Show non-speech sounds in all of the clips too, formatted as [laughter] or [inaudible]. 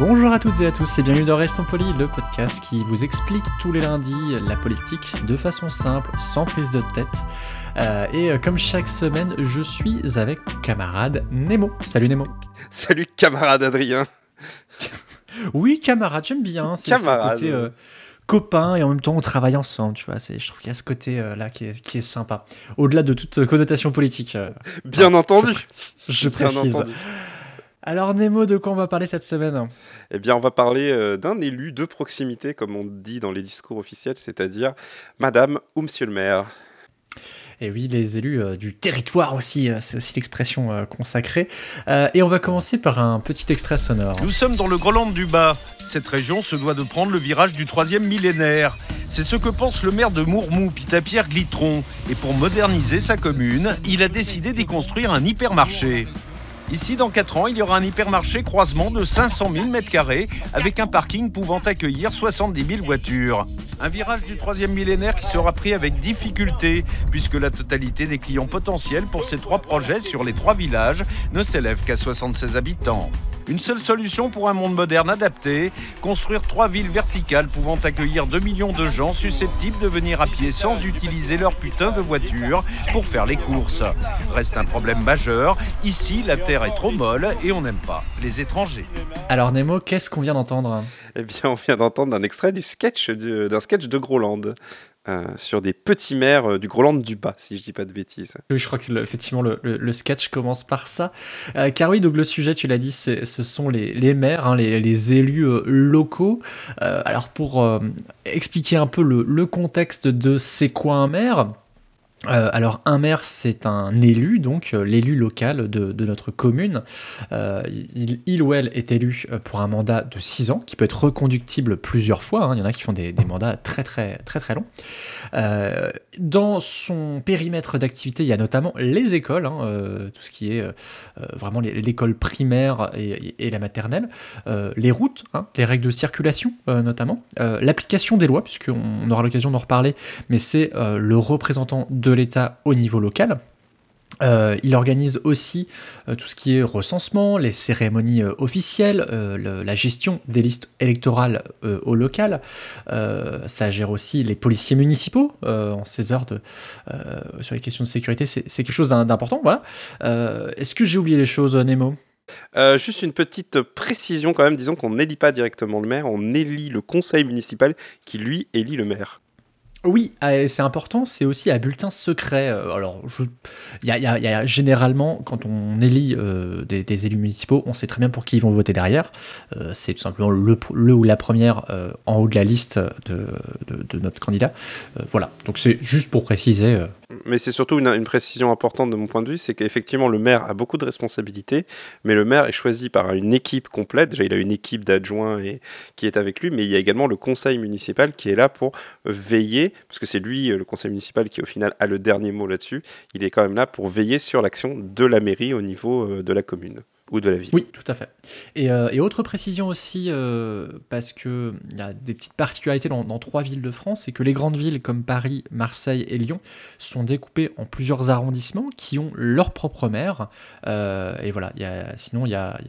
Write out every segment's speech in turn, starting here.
Bonjour à toutes et à tous et bienvenue dans Restons Polis, le podcast qui vous explique tous les lundis la politique de façon simple, sans prise de tête. Euh, et euh, comme chaque semaine, je suis avec mon camarade Nemo. Salut Nemo. Salut camarade Adrien. Oui, camarade, j'aime bien. C'est Camarade. ce côté euh, copain et en même temps on travaille ensemble, tu vois. Je trouve qu'il y a ce côté euh, là qui est, qui est sympa. Au-delà de toute connotation politique, Bien entendu. je Bien précise. entendu. Alors Nemo, de quoi on va parler cette semaine? Eh bien, on va parler euh, d'un élu de proximité, comme on dit dans les discours officiels, c'est-à-dire Madame ou Monsieur le maire. Et oui, les élus euh, du territoire aussi, euh, c'est aussi l'expression euh, consacrée. Euh, et on va commencer par un petit extrait sonore. Nous sommes dans le Groland du Bas. Cette région se doit de prendre le virage du troisième millénaire. C'est ce que pense le maire de Mourmou, Pitapierre Glitron. Et pour moderniser sa commune, il a décidé d'y construire un hypermarché. Ici, dans 4 ans, il y aura un hypermarché croisement de 500 000 m2 avec un parking pouvant accueillir 70 000 voitures. Un virage du troisième millénaire qui sera pris avec difficulté puisque la totalité des clients potentiels pour ces trois projets sur les trois villages ne s'élève qu'à 76 habitants. Une seule solution pour un monde moderne adapté, construire trois villes verticales pouvant accueillir 2 millions de gens susceptibles de venir à pied sans utiliser leur putain de voiture pour faire les courses. Reste un problème majeur, ici la terre est trop molle et on n'aime pas les étrangers. Alors Nemo, qu'est-ce qu'on vient d'entendre? Eh bien, on vient d'entendre un extrait du sketch d'un sketch de Groland. Euh, sur des petits maires euh, du Groland du Bas, si je dis pas de bêtises. Oui, je crois que le- effectivement le, sketch commence par ça. Euh, car oui, donc le sujet, tu l'as dit, ce sont les, maires, hein, les, les élus locaux. Alors pour expliquer un peu le contexte de c'est quoi un maire euh, alors un maire c'est un élu, donc euh, l'élu local de, de notre commune. Euh, il, il ou elle est élu pour un mandat de 6 ans, qui peut être reconductible plusieurs fois. hein. Il y en a qui font des, des mandats très très très très longs. Dans son périmètre d'activité, il y a notamment les écoles, hein, tout ce qui est vraiment l'école primaire et, et la maternelle, les routes, hein, les règles de circulation notamment, l'application des lois, puisqu'on aura l'occasion d'en reparler, mais c'est le représentant de l'État au niveau local. Euh, il organise aussi euh, tout ce qui est recensement, les cérémonies euh, officielles, le- la gestion des listes électorales au local. Ça gère aussi les policiers municipaux en ces heures de, sur les questions de sécurité. C'est quelque chose d'im- d'important. Voilà. Est-ce que j'ai oublié des choses, Nemo? Juste une petite précision quand même, disons qu'on n'élit pas directement le maire, on élit le conseil municipal qui lui élit le maire. Oui, euh, c'est important, c'est aussi à bulletin secret. Euh, Alors, y, a, généralement, quand on élit euh, des, élus municipaux, on sait très bien pour qui ils vont voter derrière. Euh, c'est tout simplement le, ou la première en haut de la liste de, notre candidat. Voilà, donc c'est juste pour préciser. Mais c'est surtout une, une précision importante de mon point de vue, c'est qu'effectivement le maire a beaucoup de responsabilités, mais le maire est choisi par une équipe complète. Déjà, il a une équipe d'adjoints qui est avec lui, mais il y a également le conseil municipal qui est là pour veiller, parce que c'est lui, euh, le conseil municipal, qui au final a le dernier mot là-dessus. Il est quand même là pour veiller sur l'action de la mairie au niveau euh, de la commune ou de la ville. Oui, tout à fait. Et, euh, autre précision aussi, parce qu'il y a des petites particularités dans, trois villes de France, c'est que les grandes villes comme Paris, Marseille et Lyon sont découpées en plusieurs arrondissements qui ont leur propre maire. Et voilà, sinon il y a,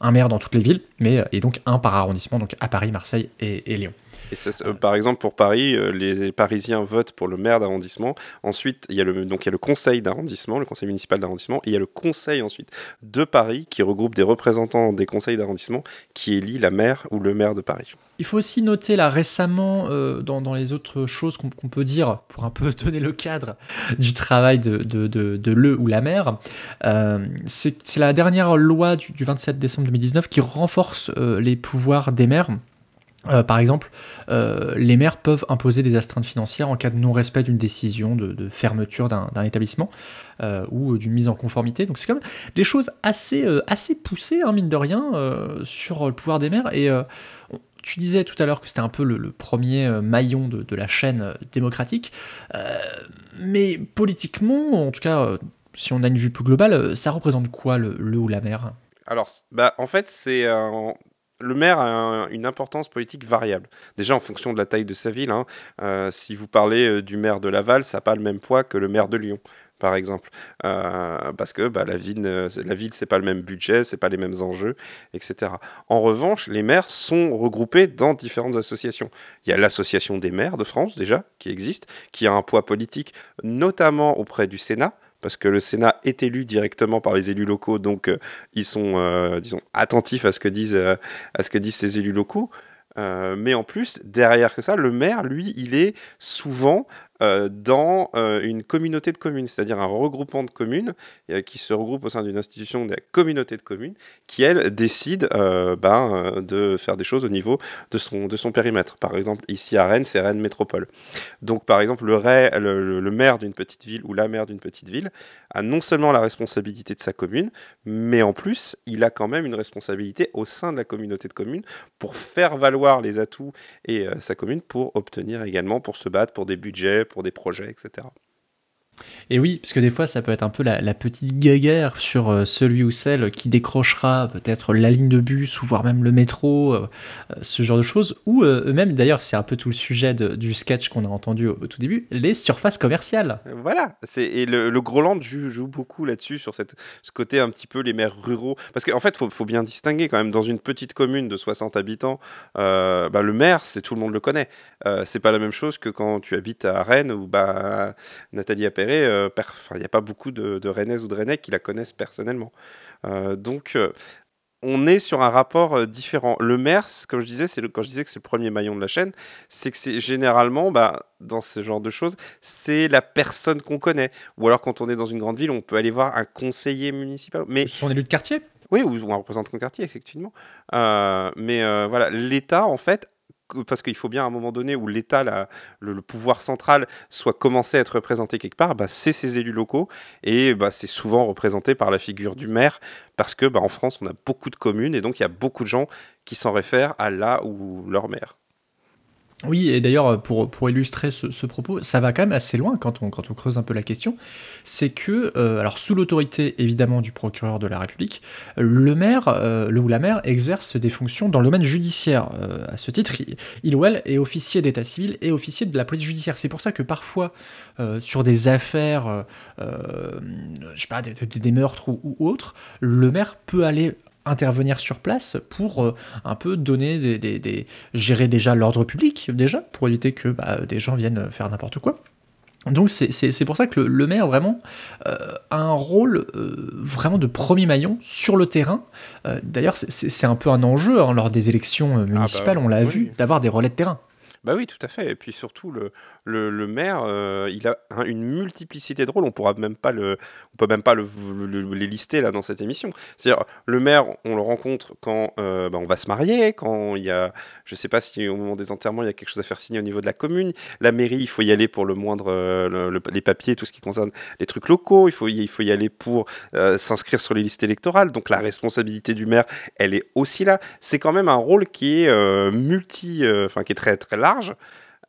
un maire dans toutes les villes, mais et donc un par arrondissement, donc à Paris, Marseille et Lyon. Et ça, euh, par exemple, pour Paris, euh, les Parisiens votent pour le maire d'arrondissement. Ensuite, il y a le, donc, il y a le conseil d'arrondissement, le conseil municipal d'arrondissement, et il y a le conseil ensuite de Paris qui regroupe des représentants des conseils d'arrondissement qui élit la maire ou le maire de Paris. Il faut aussi noter là récemment, euh, dans, dans les autres choses qu'on peut dire, pour un peu [laughs] donner le cadre du travail de, de, de, de le ou la euh, c'est c'est la dernière loi du, du 27 décembre 2019 qui renforce euh, les pouvoirs des maires. Euh, par exemple, euh, les maires peuvent imposer des astreintes financières en cas de non-respect d'une décision de, fermeture d'un établissement euh, ou d'une mise en conformité. Donc c'est quand même des choses assez, assez poussées, hein, mine de rien, sur le pouvoir des maires. Et tu disais tout à l'heure que c'était un peu le, premier maillon de, la chaîne démocratique. mais politiquement, en tout cas, si on a une vue plus globale, ça représente quoi le, ou la maire? Alors, bah, en fait, c'est le maire a une importance politique variable. Déjà en fonction de la taille de sa ville. Hein. Euh, si vous parlez euh, du maire de Laval, ça n'a pas le même poids que le maire de Lyon par exemple, euh, parce que bah, la ville, la ville, c'est pas le même budget, c'est pas les mêmes enjeux, etc. En revanche, les maires sont regroupés dans différentes associations. Il y a l'association des maires de France déjà qui existe, qui a un poids politique, notamment auprès du Sénat parce que le Sénat est élu directement par les élus locaux, donc euh, ils sont, euh, attentifs à ce que disent, euh, à ce que disent ces élus locaux. mais en plus, derrière que ça, le maire, lui, il est souvent euh, dans euh, une communauté de communes, c'est-à-dire un regroupement de communes euh, qui se regroupe au sein d'une institution de la communauté de communes qui, elle, décide ben, de faire des choses au niveau de son, de son périmètre. Par exemple, ici à Rennes, c'est Rennes Métropole. Donc, par exemple, le, maire d'une petite ville ou la maire d'une petite ville a non seulement la responsabilité de sa commune, mais en plus, il a quand même une responsabilité au sein de la communauté de communes pour faire valoir les atouts et sa commune pour obtenir également, pour se battre pour des budgets, pour des projets, etc. Et oui, parce que des fois, ça peut être un peu la, petite guéguerre sur euh, celui ou celle qui décrochera peut-être la ligne de bus ou voire même le métro, euh, euh, ce genre de choses. Ou eux-mêmes, d'ailleurs, c'est un peu tout le sujet du sketch qu'on a entendu au, tout début, les surfaces commerciales. Voilà, et le, le Groland joue, beaucoup là-dessus, sur cette, ce côté un petit peu les maires ruraux. Parce qu'en fait, il faut, bien distinguer quand même, dans une petite commune de 60 habitants, bah, le maire, c'est tout le monde le connaît. c'est pas la même chose que quand tu habites à Rennes ou bah, Nathalie Euh, il n'y a pas beaucoup de, de ou de Rennais qui la connaissent personnellement. Euh, donc, euh, on est sur un rapport différent. Le maire, comme je disais, c'est quand je disais que c'est le premier maillon de la chaîne, c'est que c'est généralement, bah, dans ce genre de choses, c'est la personne qu'on connaît. Ou alors quand on est dans une grande ville, on peut aller voir un conseiller municipal. Mais son élu de quartier? Oui, ou, un représentant de quartier, effectivement. mais voilà, l'État, en fait, parce qu'il faut bien à un moment donné où l'État, le, pouvoir central, soit commencé à être représenté quelque part, bah, c'est ces élus locaux et bah, c'est souvent représenté par la figure du maire parce que bah, en France, on a beaucoup de communes et donc il y a beaucoup de gens qui s'en réfèrent à là où leur maire. Oui, et d'ailleurs, pour, illustrer ce, propos, ça va quand même assez loin quand on, creuse un peu la question. C'est que, euh, alors sous l'autorité évidemment du procureur de la République, le maire, euh, le ou la maire exerce des fonctions dans le domaine judiciaire. Euh, à ce titre, il, ou elle est officier d'état civil et officier de la police judiciaire. C'est pour ça que parfois, sur des affaires, je sais pas, des, meurtres ou autres, le maire peut aller intervenir sur place pour euh, un peu donner des, gérer déjà l'ordre public déjà pour éviter que bah, des gens viennent faire n'importe quoi. Donc c'est pour ça que le, maire vraiment euh, a un rôle euh, vraiment de premier maillon sur le terrain. D'ailleurs c'est un peu un enjeu hein, lors des élections ah bah municipales, on l'a vu, d'avoir des relais de terrain. Bah oui, tout à fait. Et puis surtout, le, le, maire, euh, il a une multiplicité de rôles. On pourra même pas le, on peut même pas le, les lister là dans cette émission. C'est-à-dire, le maire, on le rencontre quand euh, bah, on va se marier, quand il y a, je sais pas si au moment des enterrements il y a quelque chose à faire signer au niveau de la commune. La mairie, il faut y aller pour le moindre, euh, les papiers, tout ce qui concerne les trucs locaux. Il faut, il faut y aller pour s'inscrire sur les listes électorales. Donc la responsabilité du maire, elle est aussi là. C'est quand même un rôle qui est multi, enfin qui est très très large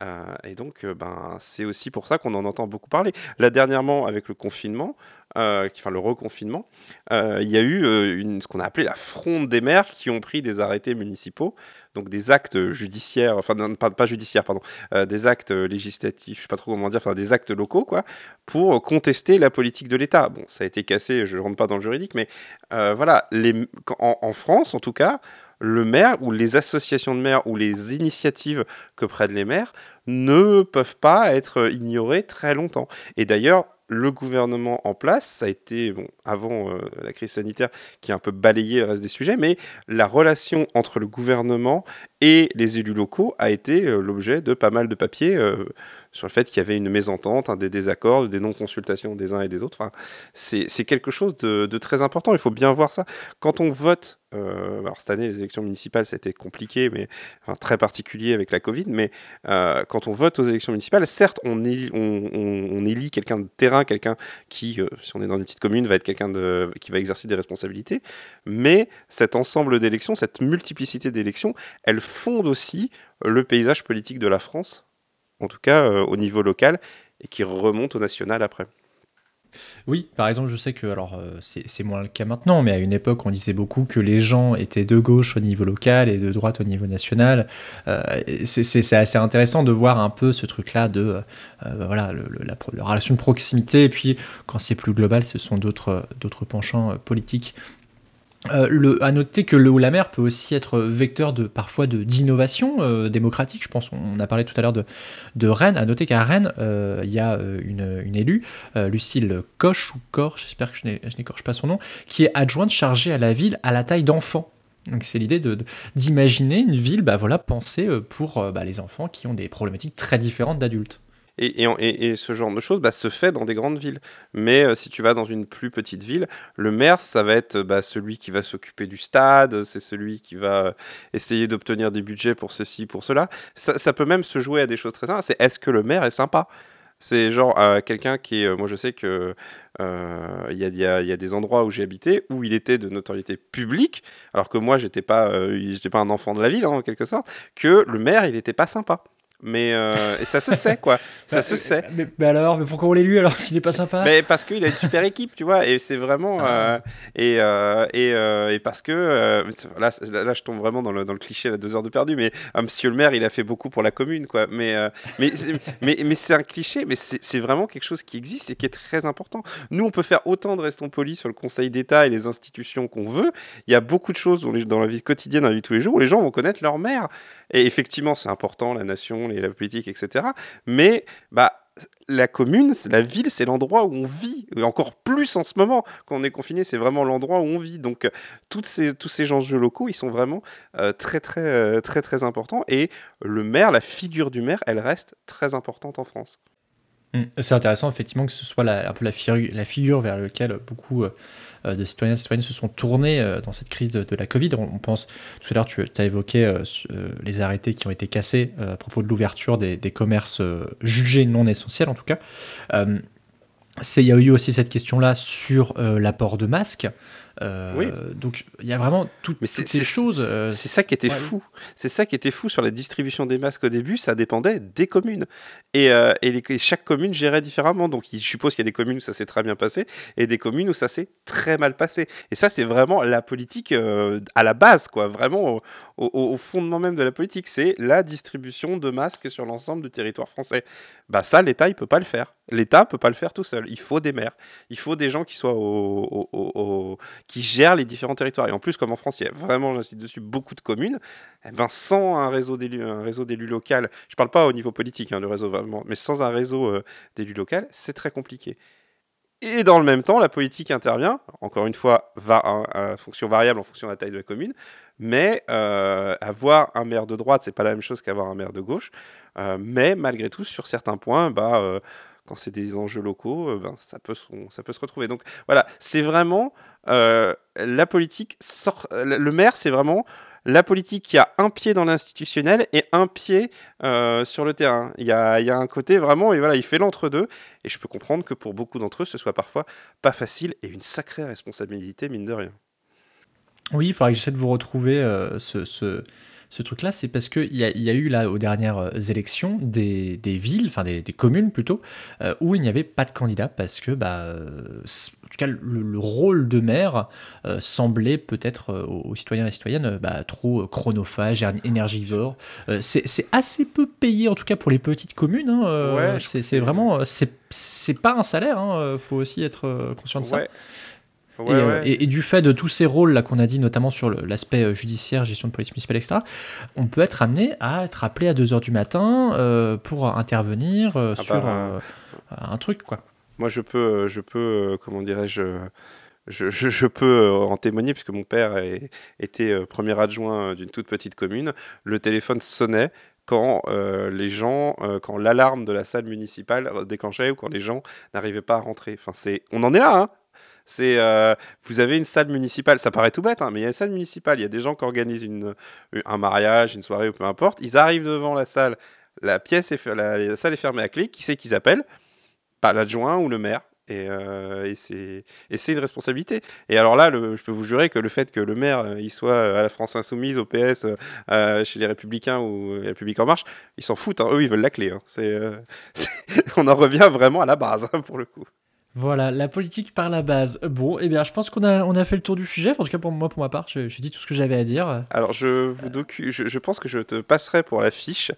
euh, et donc, euh, ben, c'est aussi pour ça qu'on en entend beaucoup parler. Là, dernièrement, avec le confinement, euh, enfin le reconfinement, il y a eu une, ce qu'on a appelé la fronde des maires qui ont pris des arrêtés municipaux, donc des actes judiciaires, enfin pas, pas judiciaires, pardon, des actes législatifs, je sais pas trop comment dire, enfin des actes locaux, quoi, pour contester la politique de l'État. Bon, ça a été cassé, je ne rentre pas dans le juridique, mais voilà, les, en France, en tout cas, le maire ou les associations de maires ou les initiatives que prennent les maires ne peuvent pas être ignorées très longtemps. Et d'ailleurs, le gouvernement en place, ça a été, bon, avant euh, la crise sanitaire, qui a un peu balayé le reste des sujets, mais la relation entre le gouvernement et les élus locaux a été euh, l'objet de pas mal de papiers, euh, sur le fait qu'il y avait une mésentente, des désaccords, des non-consultations des uns et des autres. Enfin, c'est quelque chose de, très important. Il faut bien voir ça. Quand on vote, euh, alors cette année, les élections municipales, c'était compliqué, mais enfin, très particulier avec la Covid. Mais euh, quand on vote aux élections municipales, certes, on, élit, on, élit quelqu'un de terrain, quelqu'un qui, euh, si on est dans une petite commune, va être quelqu'un qui va exercer des responsabilités. Mais cet ensemble d'élections, cette multiplicité d'élections, elle fonde aussi le paysage politique de la France en tout cas euh, au niveau local, et qui remonte au national après. Oui, par exemple, je sais que, alors euh, c'est moins le cas maintenant, mais à une époque, on disait beaucoup que les gens étaient de gauche au niveau local et de droite au niveau national. Euh, c'est assez intéressant de voir un peu ce truc-là de voilà la, la, relation de proximité. Et puis, quand c'est plus global, ce sont d'autres penchants politiques euh, le, à noter que le ou la mer peut aussi être vecteur de parfois de d'innovation euh, démocratique. Je pense on a parlé tout à l'heure de, de Rennes. À noter qu'à Rennes, euh, il y a une, une élue, Lucille Coche ou Cor, j'espère que je n'écorche pas son nom, qui est adjointe chargée à la ville à la taille d'enfant. Donc c'est l'idée d'imaginer une ville, bah voilà, pensée pour bah, les enfants qui ont des problématiques très différentes d'adultes. Et, ce genre de choses bah, se fait dans des grandes villes. Mais euh, si tu vas dans une plus petite ville, le maire, ça va être bah, celui qui va s'occuper du stade, c'est celui qui va euh, essayer d'obtenir des budgets pour ceci, pour cela. Ça, peut même se jouer à des choses très simples. C'est est-ce que le maire est sympa? C'est genre euh, quelqu'un qui est. moi, je sais que il y, a, des endroits où j'ai habité où il était de notoriété publique, alors que moi, j'étais pas, j'étais pas un enfant de la ville hein, en quelque sorte, que le maire, il était pas sympa mais euh, et ça se sait quoi. Ça bah, se sait. mais, alors mais pourquoi on l'élu alors s'il n'est pas sympa? Mais parce qu'il a une super équipe tu vois et c'est vraiment ah. euh, et, euh, et, et, parce que là, là, je tombe vraiment dans le, dans le cliché la deux heures de perdu mais monsieur le maire il a fait beaucoup pour la commune quoi. Mais mais mais, mais c'est un cliché mais c'est vraiment quelque chose qui existe et qui est très important. Nous on peut faire autant de restons polis sur le Conseil d'État et les institutions qu'on veut. Il y a beaucoup de choses dans, dans la vie quotidienne dans la vie de tous les jours où les gens vont connaître leur maire. Et effectivement c'est important la nation et la politique, etc. Mais bah, la commune, la ville, c'est l'endroit où on vit. Et encore plus en ce moment, quand on est confiné, c'est vraiment l'endroit où on vit. Donc, euh, toutes ces, tous ces enjeux locaux, ils sont vraiment euh, très, très, euh, très, très importants. Et le maire, la figure du maire, elle reste très importante en France. Mmh. C'est intéressant, effectivement, que ce soit un peu la, figure, vers laquelle beaucoup euh, de citoyens et citoyennes se sont tournés euh, dans cette crise de, la Covid. On, pense, tout à l'heure, tu as évoqué euh, les arrêtés qui ont été cassés à propos de l'ouverture des, commerces jugés non essentiels, en tout cas. Il y a eu aussi cette question-là sur l'apport de masques. Euh, oui. Donc il y a vraiment toutes, ces choses. Euh, c'est ça qui était fou. C'est ça qui était fou sur la distribution des masques au début. Ça dépendait des communes et, euh, et, chaque commune gérait différemment. Donc je suppose qu'il y a des communes où ça s'est très bien passé et des communes où ça s'est très mal passé. Et ça c'est vraiment la politique à la base, quoi. Vraiment au, fondement même de la politique, c'est la distribution de masques sur l'ensemble du territoire français. Bah ça, l'État il peut pas le faire. L'État peut pas le faire tout seul. Il faut des maires. Il faut des gens qui soient au qui gèrent les différents territoires. Et en plus, comme en France, il y a vraiment, j'insiste dessus, beaucoup de communes, eh ben, sans un réseau d'élus, un réseau d'élus local, je ne parle pas au niveau politique, hein, réseau vraiment, mais sans un réseau euh, d'élus locaux, c'est très compliqué. Et dans le même temps, la politique intervient, encore une fois, va à, fonction variable en fonction de la taille de la commune, mais euh, avoir un maire de droite, c'est pas la même chose qu'avoir un maire de gauche, euh, mais malgré tout, sur certains points, bah, quand c'est des enjeux locaux, ben, ça, peut ça peut se retrouver. Donc voilà, c'est vraiment euh, la politique sort. Le maire, c'est vraiment la politique qui a un pied dans l'institutionnel et un pied euh, sur le terrain. Il y, a, il y a, un côté vraiment, et voilà, il fait l'entre-deux. Et je peux comprendre que pour beaucoup d'entre eux, ce soit parfois pas facile et une sacrée responsabilité, mine de rien. Oui, il faudrait que j'essaie de vous retrouver euh, ce, ce, ce truc-là, c'est parce qu'il y a, y a eu là aux dernières euh, élections des, des villes, enfin des, des, communes plutôt, euh, où il n'y avait pas de candidat parce que, bah, en tout cas, le, rôle de maire semblait peut-être aux, citoyens et citoyennes bah, trop chronophage, énergivore. c'est assez peu payé, en tout cas pour les petites communes. Hein, ouais, c'est vraiment, c'est pas un salaire. Il hein, faut aussi être conscient de ça. Euh, et, du fait de tous ces rôles là qu'on a dit, notamment sur l'aspect euh, judiciaire, gestion de police municipale, etc., on peut être amené à être appelé à 2h du matin euh, pour intervenir ah sur bah, un truc, quoi. Moi, je peux, je peux comment dirais-je, je, je, peux en témoigner, puisque mon père était premier adjoint d'une toute petite commune. Le téléphone sonnait quand euh, les gens, euh, quand l'alarme de la salle municipale déclenchait ou quand les gens n'arrivaient pas à rentrer. Enfin, c'est, on en est là, hein c'est, euh, vous avez une salle municipale, ça paraît tout bête, hein, mais il y a une salle municipale, il y a des gens qui organisent une, un mariage, une soirée ou peu importe, ils arrivent devant la salle, la pièce est, salle est fermée à clé, qui c'est qu'ils appellent? Pas l'adjoint ou le maire. Et, euh, et c'est une responsabilité. Et alors là, je peux vous jurer que le fait que le maire euh, il soit à la France Insoumise, au PS, euh, chez les Républicains ou les Républicains en Marche, ils s'en foutent. hein. Eux, ils veulent la clé. hein. Euh, [laughs] on en revient vraiment à la base pour le coup. Voilà, la politique par la base. Bon, eh bien, je pense qu'on a, on a fait le tour du sujet. En tout cas, pour moi, pour ma part, j'ai dit tout ce que j'avais à dire. Alors je vous docu je, je pense que je te passerai pour la fiche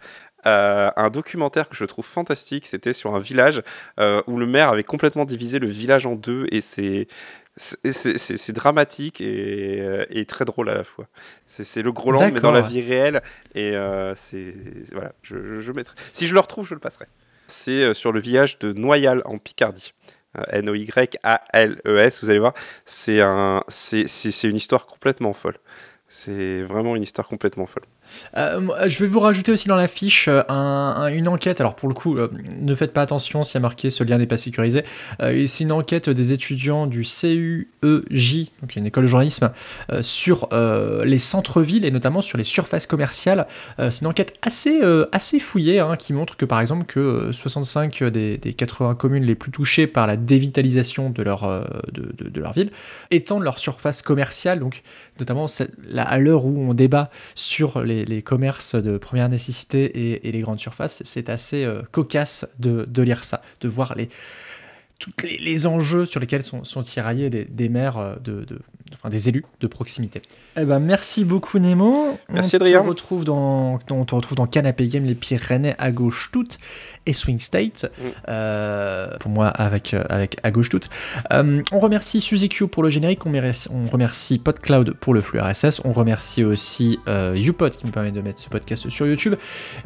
euh, un documentaire que je trouve fantastique. C'était sur un village euh, où le maire avait complètement divisé le village en deux et c'est dramatique et, euh, et très drôle à la fois. C'est le Groland mais dans la vie réelle et euh, c'est voilà. Je, mettrai. Si je le retrouve, je le passerai. C'est euh, sur le village de Noyal en Picardie. Euh, N-O-Y-A-L-E-S, vous allez voir, c'est un, une histoire complètement folle. C'est vraiment une histoire complètement folle. Euh, je vais vous rajouter aussi dans la fiche euh, un- un- une enquête. Alors pour le coup, euh, ne faites pas attention s'il y a marqué ce lien n'est pas sécurisé. C'est une enquête des étudiants du CUEJ, donc une école de journalisme, sur les centres-villes et notamment sur les surfaces commerciales. C'est une enquête assez, assez fouillée hein, qui montre que par exemple que euh, 65 des, des 80 communes les plus touchées par la dévitalisation de leur, de, leur ville étendent leur surface commerciale. Donc notamment là, à l'heure où on débat sur les, commerces de première nécessité et, les grandes surfaces, c'est assez euh, cocasse de, lire ça, de voir les, tous les, enjeux sur lesquels sont, tiraillés des, des maires, euh, de- enfin, des élus de proximité. Eh ben, merci beaucoup Nemo. Merci, on te Adrien. retrouve dans, on te retrouve dans Canapé Game, les Pyrénées à gauche toutes et Swing State. Mm. Euh, pour moi, avec, euh, avec à gauche toutes. Euh, on remercie Suzy Q pour le générique, on, remercie- on remercie PodCloud pour le flux RSS, on remercie aussi euh, YouPod qui nous permet de mettre ce podcast sur YouTube.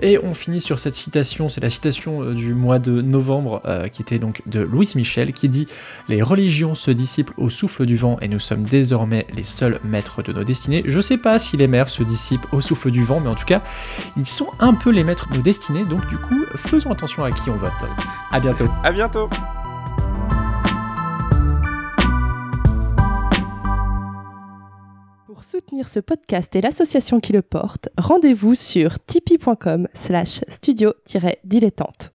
Et on finit sur cette citation, c'est la citation du mois de novembre euh, qui était donc de Louis Michel qui dit Les religions se dissipent au souffle du vent et nous sommes désormais les seuls maîtres de nos destinées. Je sais pas si les mers se dissipent au souffle du vent, mais en tout cas, ils sont un peu les maîtres de nos destinées, donc du coup, faisons attention à qui on vote. À bientôt. À bientôt. Pour soutenir ce podcast et l'association qui le porte, rendez-vous sur tipeee.com slash studio-dilettante.